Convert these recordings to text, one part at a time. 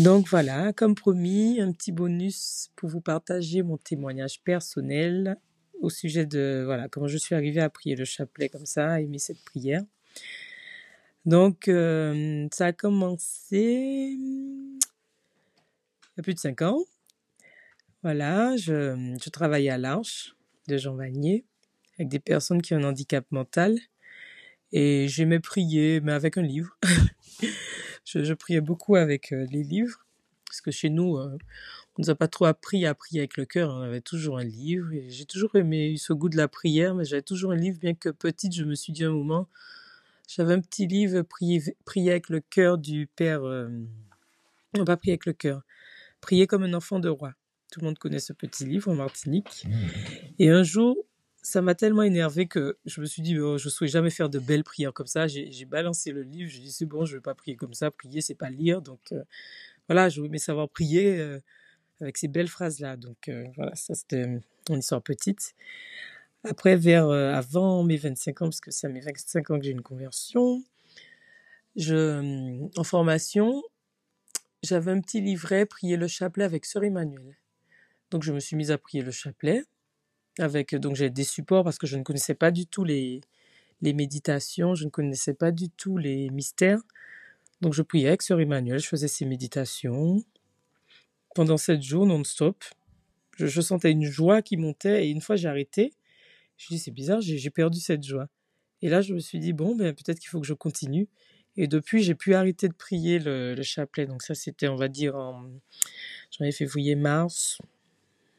Donc voilà, comme promis, un petit bonus pour vous partager mon témoignage personnel au sujet de voilà comment je suis arrivée à prier le chapelet comme ça, à aimer cette prière. Donc euh, ça a commencé il y a plus de cinq ans. Voilà, je, je travaillais à l'Arche de Jean Vanier avec des personnes qui ont un handicap mental et j'aimais prier, mais avec un livre. je, je priais beaucoup avec euh, les livres parce que chez nous, euh, on nous a pas trop appris à prier avec le cœur. On avait toujours un livre. Et j'ai toujours aimé ce goût de la prière, mais j'avais toujours un livre, bien que petite, je me suis dit un moment, j'avais un petit livre prier, prier avec le cœur du père. Euh, non, pas prier avec le cœur. Prier comme un enfant de roi. Tout le monde connaît ce petit livre en Martinique. Et un jour, ça m'a tellement énervé que je me suis dit, oh, je ne souhaite jamais faire de belles prières comme ça. J'ai balancé le livre, j'ai dit, c'est bon, je ne vais pas prier comme ça. Prier, c'est pas lire. Donc euh, voilà, je voulais savoir prier euh, avec ces belles phrases-là. Donc euh, voilà, ça c'était mon histoire petite. Après, vers euh, avant mes 25 ans, parce que c'est à mes 25 ans que j'ai une conversion, je, en formation, j'avais un petit livret, prier le chapelet avec Sœur Emmanuel. Donc je me suis mise à prier le chapelet avec donc j'ai des supports parce que je ne connaissais pas du tout les méditations, je ne connaissais pas du tout les mystères. Donc je priais avec Sœur Emmanuel, je faisais ces méditations pendant sept jours non-stop. Je, sentais une joie qui montait et une fois j'ai arrêté. Je me dis c'est bizarre, j'ai perdu cette joie. Et là je me suis dit bon ben peut-être qu'il faut que je continue. Et depuis j'ai pu arrêter de prier le, le chapelet. Donc ça c'était on va dire en janvier, février, mars,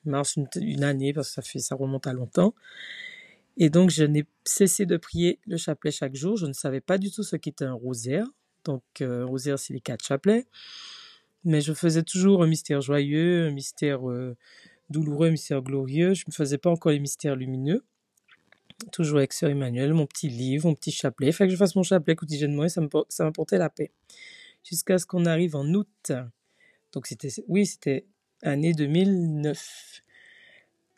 mars une, année parce que ça fait ça remonte à longtemps. Et donc je n'ai cessé de prier le chapelet chaque jour. Je ne savais pas du tout ce qu'était un rosaire. Donc euh, rosaire c'est les quatre chapelets. Mais je faisais toujours un mystère joyeux, un mystère euh, douloureux, un mystère glorieux. Je ne faisais pas encore les mystères lumineux. Toujours avec Sœur Emmanuel, mon petit livre, mon petit chapelet. Il fallait que je fasse mon chapelet quotidiennement et ça m'apportait la paix. Jusqu'à ce qu'on arrive en août. Donc c'était, oui, c'était année 2009.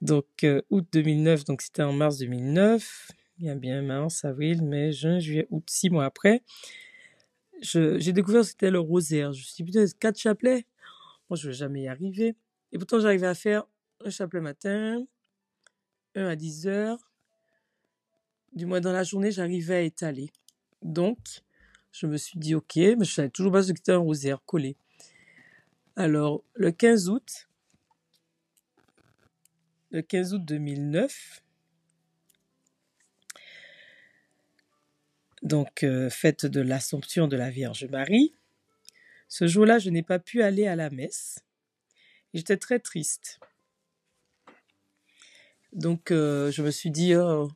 Donc euh, août 2009, donc c'était en mars 2009. Bien, bien, mars, avril, mai, juin, juillet, août, six mois après. J'ai découvert ce que c'était le rosaire. Je me suis dit, putain, quatre chapelets. Moi, je ne vais jamais y arriver. Et pourtant, j'arrivais à faire un chapelet matin, un à 10 heures. Du moins, dans la journée, j'arrivais à étaler. Donc, je me suis dit, ok, mais je savais toujours pas ce que c'était un rosaire collé. Alors, le 15 août, le 15 août 2009, donc euh, fête de l'Assomption de la Vierge Marie, ce jour-là, je n'ai pas pu aller à la messe. J'étais très triste. Donc, euh, je me suis dit, oh,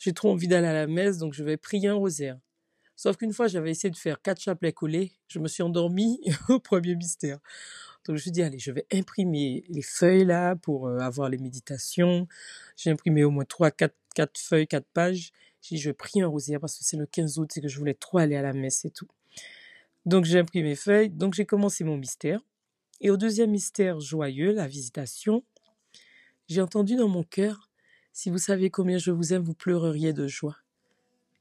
j'ai trop envie d'aller à la messe, donc je vais prier un rosaire. Sauf qu'une fois, j'avais essayé de faire quatre chapelets collés. Je me suis endormie au premier mystère. Donc, je me suis dit, allez, je vais imprimer les feuilles là pour euh, avoir les méditations. J'ai imprimé au moins trois, quatre, quatre feuilles, quatre pages. J'ai dit, je prier un rosaire parce que c'est le 15 août et que je voulais trop aller à la messe et tout. Donc, j'ai imprimé mes feuilles. Donc, j'ai commencé mon mystère. Et au deuxième mystère joyeux, la visitation, j'ai entendu dans mon cœur, si vous saviez combien je vous aime, vous pleureriez de joie.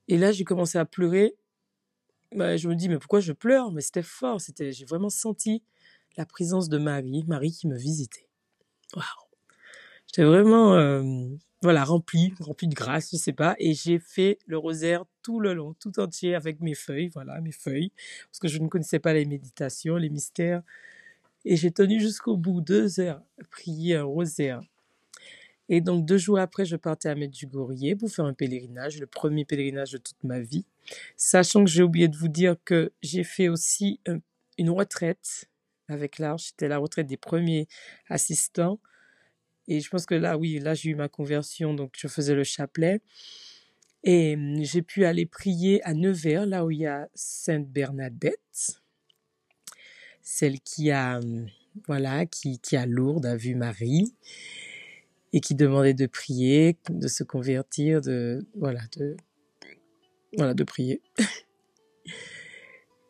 Et là, j'ai commencé à pleurer. Bah, je me dis, mais pourquoi je pleure? Mais c'était fort. C'était, j'ai vraiment senti la présence de Marie, Marie qui me visitait. Waouh J'étais vraiment, euh, voilà, remplie, remplie de grâce, je sais pas. Et j'ai fait le rosaire tout le long, tout entier avec mes feuilles, voilà, mes feuilles, parce que je ne connaissais pas les méditations, les mystères. Et j'ai tenu jusqu'au bout, deux heures, à prier un rosaire. Et donc, deux jours après, je partais à Medjugorje pour faire un pèlerinage, le premier pèlerinage de toute ma vie. Sachant que j'ai oublié de vous dire que j'ai fait aussi un- une retraite avec l'Arche. C'était la retraite des premiers assistants. Et je pense que là, oui, là, j'ai eu ma conversion, donc je faisais le chapelet. Et hum, j'ai pu aller prier à Nevers, là où il y a Sainte Bernadette, celle qui a, hum, voilà, qui, qui a Lourdes, a vu Marie, et qui demandait de prier, de se convertir, de, voilà, de, voilà, de prier.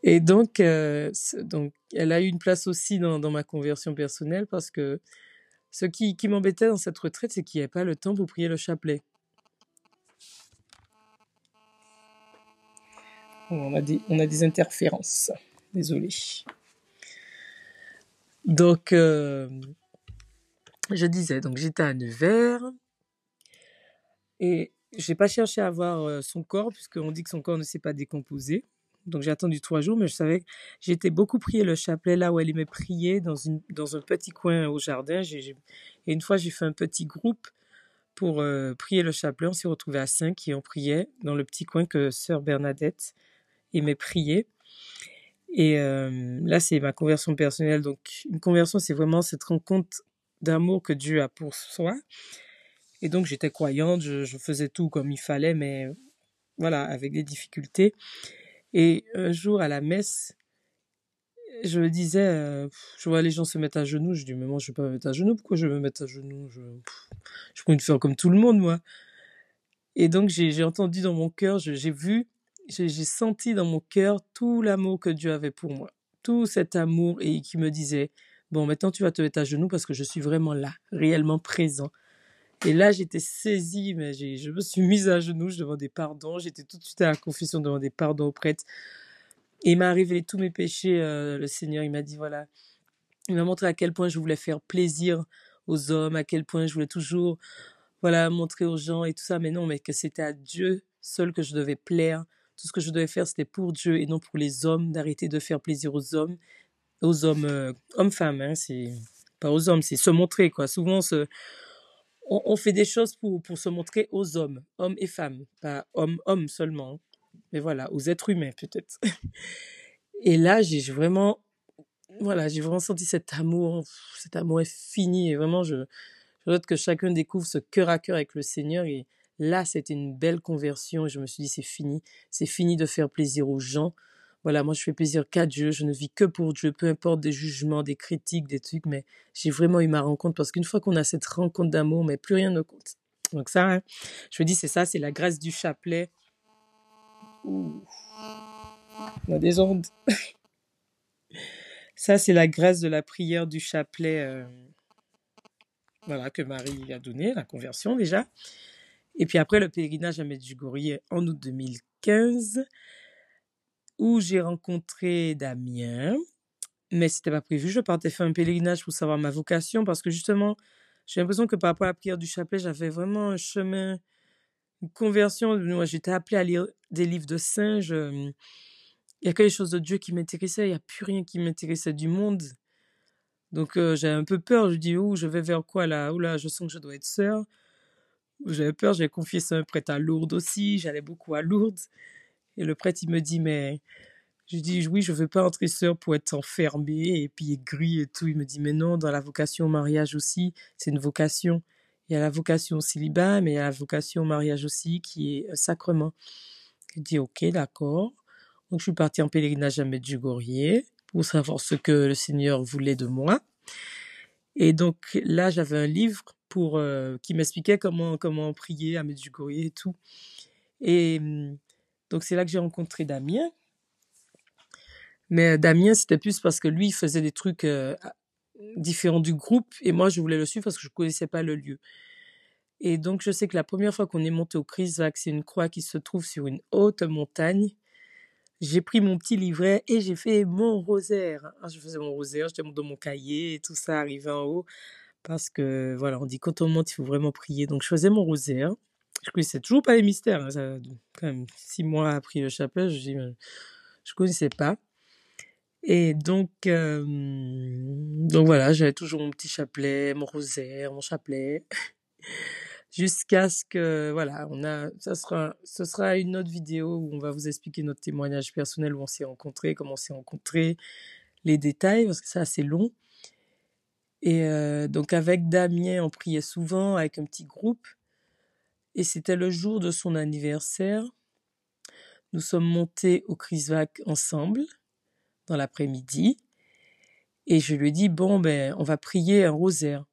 Et donc, euh, donc, elle a eu une place aussi dans, dans ma conversion personnelle parce que ce qui, qui m'embêtait dans cette retraite, c'est qu'il n'y avait pas le temps pour prier le chapelet. On a des, on a des interférences. Désolé. Donc, euh, je disais, donc j'étais à Nevers et j'ai pas cherché à voir son corps puisqu'on dit que son corps ne s'est pas décomposé. Donc j'ai attendu trois jours, mais je savais que j'étais beaucoup prié le chapelet là où elle aimait prier dans, une, dans un petit coin au jardin. et une fois, j'ai fait un petit groupe pour prier le chapelet. On s'est retrouvés à cinq et on priait dans le petit coin que sœur Bernadette aimait prier. Et là, c'est ma conversion personnelle. Donc, une conversion, c'est vraiment cette rencontre d'amour que Dieu a pour soi. Et donc, j'étais croyante, je, faisais tout comme il fallait, mais voilà, avec des difficultés. Et un jour, à la messe, je me disais, euh, je vois les gens se mettre à genoux, je dis, mais moi, je ne vais pas me mettre à genoux, pourquoi je vais me mettre à genoux? Je, je peux faire comme tout le monde, moi. Et donc, j'ai entendu dans mon cœur, j'ai vu, j'ai senti dans mon cœur tout l'amour que Dieu avait pour moi. Tout cet amour et qui me disait, bon, maintenant tu vas te mettre à genoux parce que je suis vraiment là, réellement présent. Et là, j'étais saisie, mais je me suis mise à genoux, je demandais pardon. J'étais tout de suite à la confession, demander pardon au prêtre. Et il m'a révélé tous mes péchés, euh, le Seigneur. Il m'a dit, voilà, il m'a montré à quel point je voulais faire plaisir aux hommes, à quel point je voulais toujours, voilà, montrer aux gens et tout ça. Mais non, mais que c'était à Dieu seul que je devais plaire. Tout ce que je devais faire, c'était pour Dieu et non pour les hommes, d'arrêter de faire plaisir aux hommes, aux hommes, euh, hommes-femmes, hein, c'est pas aux hommes, c'est se montrer, quoi. Souvent, se, on, fait des choses pour, pour se montrer aux hommes, hommes et femmes, pas hommes, hommes seulement, mais voilà, aux êtres humains peut-être. Et là, j'ai vraiment, voilà, j'ai vraiment senti cet amour, cet amour est fini, et vraiment, je, je que chacun découvre ce cœur à cœur avec le Seigneur, et là, c'était une belle conversion, et je me suis dit, c'est fini, c'est fini de faire plaisir aux gens, voilà, moi je fais plaisir qu'à Dieu, je ne vis que pour Dieu, peu importe des jugements, des critiques, des trucs, mais j'ai vraiment eu ma rencontre parce qu'une fois qu'on a cette rencontre d'amour, mais plus rien ne compte. Donc ça, hein, je me dis, c'est ça, c'est la grâce du chapelet. Ouh. On a des ondes. ça, c'est la grâce de la prière du chapelet. Euh, voilà, que Marie a donné, la conversion déjà. Et puis après, le pèlerinage à Medjugorje en août 2015 où j'ai rencontré Damien, mais c'était pas prévu. Je partais faire un pèlerinage pour savoir ma vocation parce que justement, j'ai l'impression que par rapport à la prière du chapelet, j'avais vraiment un chemin, une conversion. Moi, j'étais appelée à lire des livres de singes. Il y a que les choses de Dieu qui m'intéressaient. Il n'y a plus rien qui m'intéressait du monde. Donc, euh, j'avais un peu peur. Je dis, oh, je vais vers quoi là? Là, je sens que je dois être sœur. J'avais peur. J'ai confié ça un prêtre à Lourdes aussi. J'allais beaucoup à Lourdes. Et le prêtre, il me dit, mais je dis, oui, je veux pas entrer sœur pour être enfermé et puis gris et tout. Il me dit, mais non, dans la vocation au mariage aussi, c'est une vocation. Il y a la vocation au célibat, mais il y a la vocation au mariage aussi qui est un sacrement. Je dis, ok, d'accord. Donc, je suis partie en pèlerinage à Medjugorje pour savoir ce que le Seigneur voulait de moi. Et donc, là, j'avais un livre pour, euh, qui m'expliquait comment, comment prier à Medjugorje et tout. Et hum, donc c'est là que j'ai rencontré Damien. Mais Damien, c'était plus parce que lui, il faisait des trucs euh, différents du groupe et moi, je voulais le suivre parce que je ne connaissais pas le lieu. Et donc, je sais que la première fois qu'on est monté au Chrisvac, c'est une croix qui se trouve sur une haute montagne. J'ai pris mon petit livret et j'ai fait mon rosaire. Ah, je faisais mon rosaire, j'étais dans mon cahier et tout ça, arrivé en haut. Parce que, voilà, on dit quand on monte, il faut vraiment prier. Donc, je faisais mon rosaire je connaissais toujours pas les mystères. Hein, ça, quand six mois après le chapelet, je ne je connaissais pas. Et donc, euh, donc voilà, j'avais toujours mon petit chapelet, mon rosaire, mon chapelet, jusqu'à ce que voilà, on a, ça sera, ce sera une autre vidéo où on va vous expliquer notre témoignage personnel où on s'est rencontrés, comment on s'est rencontrés, les détails parce que c'est assez long. Et euh, donc avec Damien, on priait souvent avec un petit groupe. Et c'était le jour de son anniversaire. Nous sommes montés au Chrisvac ensemble dans l'après-midi. Et je lui ai dit, bon, ben, on va prier un rosaire.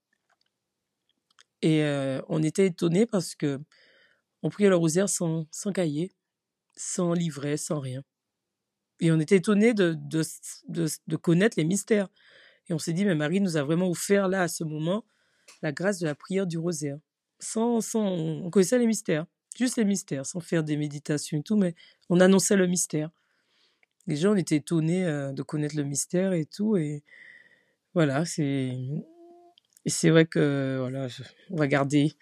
Et euh, on était étonnés parce que on priait le rosaire sans, sans cahier, sans livret, sans rien. Et on était étonnés de, de, de, de connaître les mystères. Et on s'est dit, mais Marie nous a vraiment offert là, à ce moment, la grâce de la prière du rosaire sans, sans, on connaissait les mystères, juste les mystères, sans faire des méditations et tout, mais on annonçait le mystère. Les gens étaient étonnés euh, de connaître le mystère et tout, et voilà, c'est c'est vrai que voilà, on va garder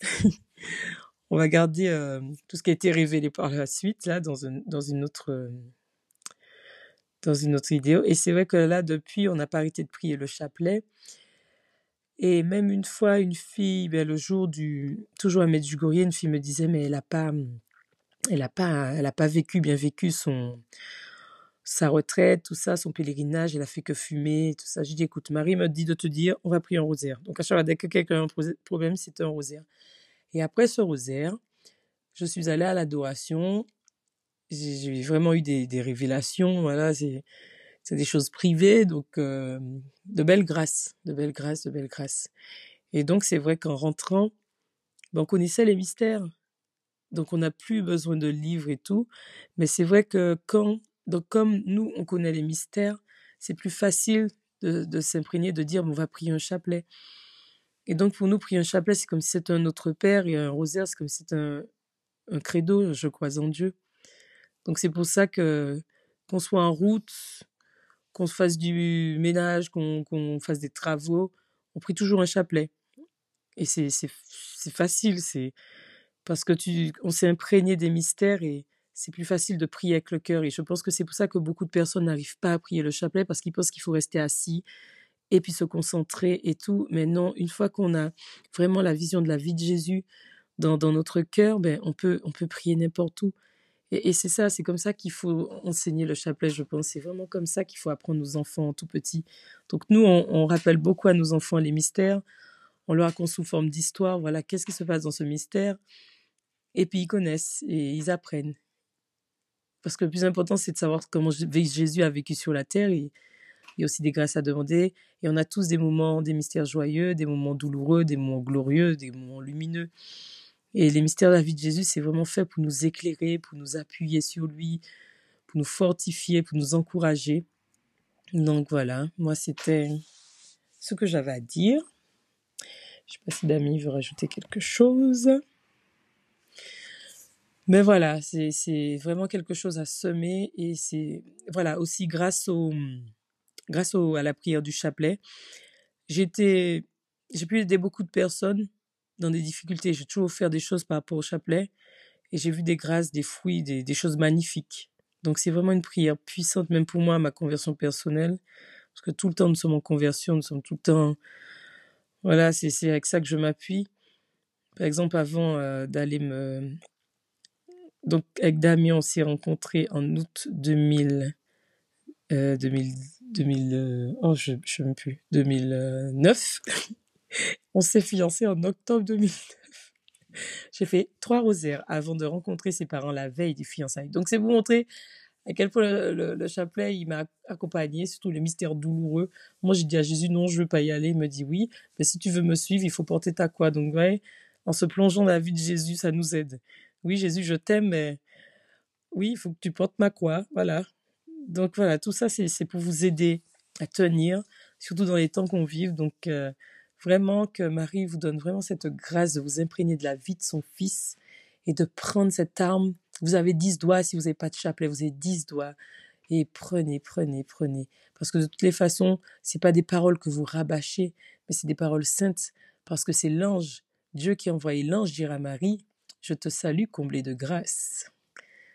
on va garder euh, tout ce qui a été révélé par la suite là dans, dans une autre dans une autre vidéo. Et c'est vrai que là, depuis, on n'a pas arrêté de prier le chapelet. Et même une fois, une fille, ben, le jour du, toujours à Medjugorje, une fille me disait, mais elle n'a pas, elle a pas, elle a pas vécu, bien vécu son, sa retraite, tout ça, son pèlerinage, elle a fait que fumer, tout ça. J'ai dit, écoute, Marie me dit de te dire, on va prier un rosaire. Donc à chaque fois, dès que quelqu'un a un problème, c'est un rosaire. Et après ce rosaire, je suis allée à l'adoration j'ai vraiment eu des, des révélations. Voilà, c'est des choses privées, donc euh, de belles grâces, de belles grâces, de belles grâces. Et donc c'est vrai qu'en rentrant, ben, on connaissait les mystères, donc on n'a plus besoin de livres et tout. Mais c'est vrai que quand, donc comme nous on connaît les mystères, c'est plus facile de, de s'imprégner, de dire on va prier un chapelet. Et donc pour nous prier un chapelet, c'est comme si c'était un Notre Père et un rosaire, c'est comme si c'était un, un credo, je crois en Dieu. Donc c'est pour ça que qu'on soit en route, qu'on se fasse du ménage, qu'on fasse des travaux, on prie toujours un chapelet. Et c'est facile, c'est parce que tu on s'est imprégné des mystères et c'est plus facile de prier avec le cœur. Et je pense que c'est pour ça que beaucoup de personnes n'arrivent pas à prier le chapelet parce qu'ils pensent qu'il faut rester assis et puis se concentrer et tout. Mais non, une fois qu'on a vraiment la vision de la vie de Jésus dans, dans notre cœur, ben on peut on peut prier n'importe où. Et, c'est ça, c'est comme ça qu'il faut enseigner le chapelet, je pense. C'est vraiment comme ça qu'il faut apprendre nos enfants tout petits. Donc nous, on, rappelle beaucoup à nos enfants les mystères. On leur raconte sous forme d'histoire. Voilà, qu'est-ce qui se passe dans ce mystère? Et puis ils connaissent et ils apprennent. Parce que le plus important, c'est de savoir comment Jésus a vécu sur la terre. Et, il y a aussi des grâces à demander. Et on a tous des moments, des mystères joyeux, des moments douloureux, des moments glorieux, des moments lumineux. Et les mystères de la vie de Jésus, c'est vraiment fait pour nous éclairer, pour nous appuyer sur lui, pour nous fortifier, pour nous encourager. Donc voilà, moi c'était ce que j'avais à dire. Je ne sais pas si Dami veut rajouter quelque chose. Mais voilà, c'est vraiment quelque chose à semer et c'est voilà aussi grâce au grâce au, à la prière du chapelet, j'ai j'ai pu aider beaucoup de personnes dans des difficultés. J'ai toujours fait des choses par rapport au chapelet et j'ai vu des grâces, des fruits, des, choses magnifiques. Donc c'est vraiment une prière puissante, même pour moi, ma conversion personnelle. Parce que tout le temps, nous sommes en conversion, nous sommes tout le temps. Voilà, c'est avec ça que je m'appuie. Par exemple, avant euh, d'aller me. Donc, avec Damien, on s'est rencontrés en août 2000. 2000, 2000 oh, je ne sais même plus. 2009. On s'est fiancés en octobre 2009. J'ai fait trois rosaires avant de rencontrer ses parents la veille des fiançailles. Donc c'est vous montrer à quel point le, chapelet, il m'a accompagné, surtout les mystères douloureux. Moi, j'ai dit à Jésus, non, je veux pas y aller. Il me dit, oui, mais si tu veux me suivre, il faut porter ta croix. Donc, ouais, en se plongeant dans la vie de Jésus, ça nous aide. Oui, Jésus, je t'aime, mais oui, il faut que tu portes ma croix. Voilà. Donc, voilà, tout ça, c'est pour vous aider à tenir, surtout dans les temps qu'on vit. Donc, euh, Vraiment que Marie vous donne vraiment cette grâce de vous imprégner de la vie de son fils et de prendre cette arme. Vous avez dix doigts, si vous n'avez pas de chapelet, vous avez dix doigts. Et prenez, prenez, prenez. Parce que de toutes les façons, c'est pas des paroles que vous rabâchez, mais c'est des paroles saintes. Parce que c'est l'ange, Dieu qui a envoyé l'ange dire à Marie, je te salue comblée de grâce.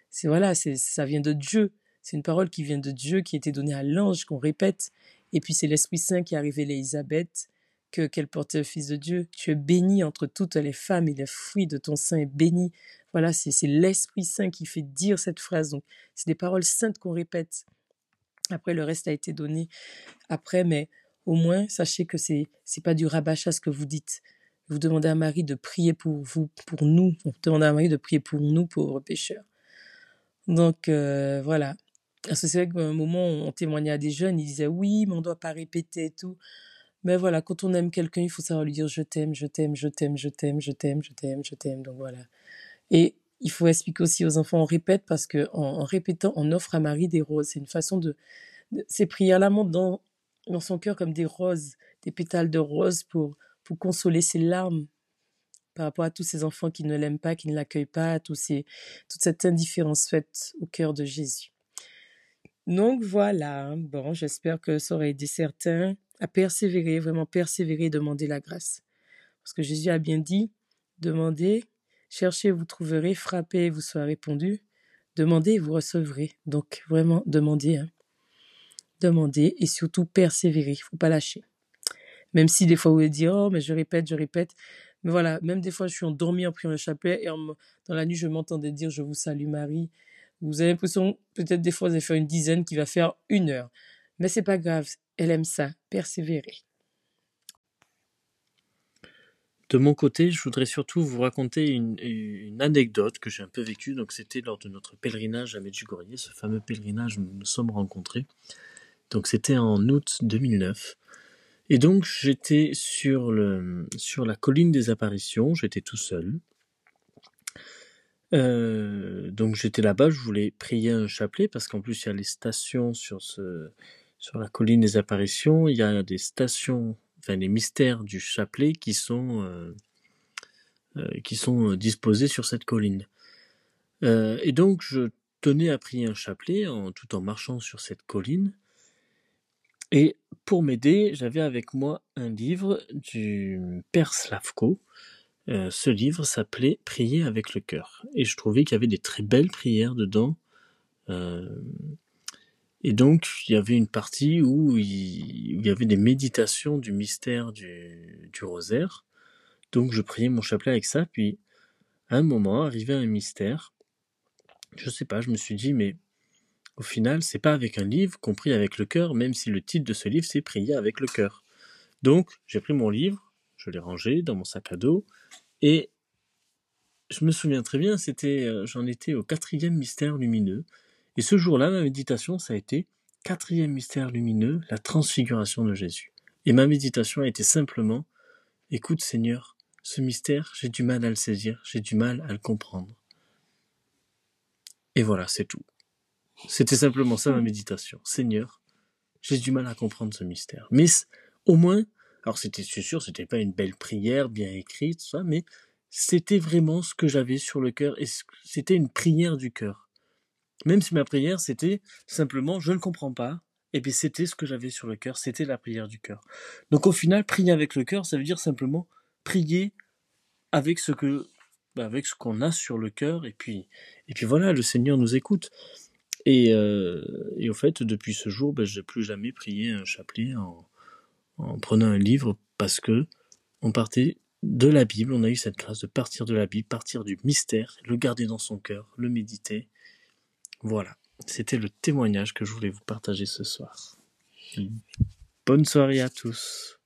C'est voilà, ça vient de Dieu. C'est une parole qui vient de Dieu, qui a été donnée à l'ange, qu'on répète. Et puis c'est l'Esprit Saint qui a révélé à Elisabeth que qu'elle portait le Fils de Dieu. Tu es béni entre toutes les femmes et le fruit de ton sein est béni. Voilà, c'est l'Esprit Saint qui fait dire cette phrase. Donc, c'est des paroles saintes qu'on répète. Après, le reste a été donné après, mais au moins, sachez que c'est c'est pas du rabachat ce que vous dites. Vous demandez à Marie de prier pour vous, pour nous. Vous demandez à Marie de prier pour nous, pauvres pécheurs. Donc, euh, voilà. C'est vrai qu'à un moment, on témoignait à des jeunes, ils disaient oui, mais on ne doit pas répéter et tout. Mais voilà, quand on aime quelqu'un, il faut savoir lui dire je t'aime, je t'aime, je t'aime, je t'aime, je t'aime, je t'aime, je t'aime. Donc voilà. Et il faut expliquer aussi aux enfants, on répète parce que en, répétant, on offre à Marie des roses. C'est une façon de, ces prières-là montent dans, dans son cœur comme des roses, des pétales de roses pour, pour consoler ses larmes par rapport à tous ces enfants qui ne l'aiment pas, qui ne l'accueillent pas, ces, toute cette indifférence faite au cœur de Jésus. Donc voilà, bon, j'espère que ça aurait aidé certains. À persévérer, vraiment persévérer, demander la grâce. Parce que Jésus a bien dit, demandez, cherchez, vous trouverez, frappez, vous serez répondu, demandez, vous recevrez. Donc vraiment, demandez, hein. demandez et surtout persévérer, il faut pas lâcher. Même si des fois vous allez dire, oh, mais je répète, je répète. Mais voilà, même des fois je suis endormi en priant le chapelet et dans la nuit je m'entendais dire, je vous salue Marie. Vous avez l'impression, peut-être des fois vous allez faire une dizaine qui va faire une heure. Mais c'est pas grave, elle aime ça, persévérer. De mon côté, je voudrais surtout vous raconter une, anecdote que j'ai un peu vécue. Donc, c'était lors de notre pèlerinage à Medjugorje, ce fameux pèlerinage où nous nous sommes rencontrés. Donc, c'était en août 2009. Et donc, j'étais sur, sur la colline des apparitions, j'étais tout seul. Euh, donc, j'étais là-bas, je voulais prier un chapelet parce qu'en plus, il y a les stations sur ce, sur la colline des apparitions, il y a des stations, enfin les mystères du chapelet qui sont, euh, euh, euh, disposés sur cette colline. et donc je tenais à prier un chapelet tout en marchant sur cette colline. Et pour m'aider, j'avais avec moi un livre du Père Slavko. ce livre s'appelait Prier avec le cœur. Et je trouvais qu'il y avait des très belles prières dedans. Et donc, il y avait une partie où il, y avait des méditations du mystère du, rosaire. Donc, je priais mon chapelet avec ça. Puis, à un moment, arrivé à un mystère, je sais pas, je me suis dit, mais au final, c'est pas avec un livre qu'on prie avec le cœur, même si le titre de ce livre, c'est Prier avec le cœur. Donc, j'ai pris mon livre, je l'ai rangé dans mon sac à dos, et je me souviens très bien, c'était, euh, j'en étais au quatrième mystère lumineux, et ce jour-là, ma méditation, ça a été quatrième mystère lumineux, la transfiguration de Jésus. Et ma méditation a été simplement, écoute Seigneur, ce mystère, j'ai du mal à le saisir, j'ai du mal à le comprendre. Et voilà, c'est tout. C'était simplement ça ma méditation. Seigneur, j'ai du mal à comprendre ce mystère. Mais au moins, alors c'était sûr, c'était pas une belle prière bien écrite, ça, mais c'était vraiment ce que j'avais sur le cœur et c'était une prière du cœur. Même si ma prière, c'était simplement, je ne comprends pas, et bien c'était ce que j'avais sur le cœur, c'était la prière du cœur. Donc au final, prier avec le cœur, ça veut dire simplement prier avec ce que, bah, avec ce qu'on a sur le cœur, et puis, et puis voilà, le Seigneur nous écoute. Et, euh, et au fait, depuis ce jour, ben, je n'ai plus jamais prié un chapelet en, en prenant un livre parce que on partait de la Bible, on a eu cette grâce de partir de la Bible, partir du mystère, le garder dans son cœur, le méditer, voilà, c'était le témoignage que je voulais vous partager ce soir. Bonne soirée à tous.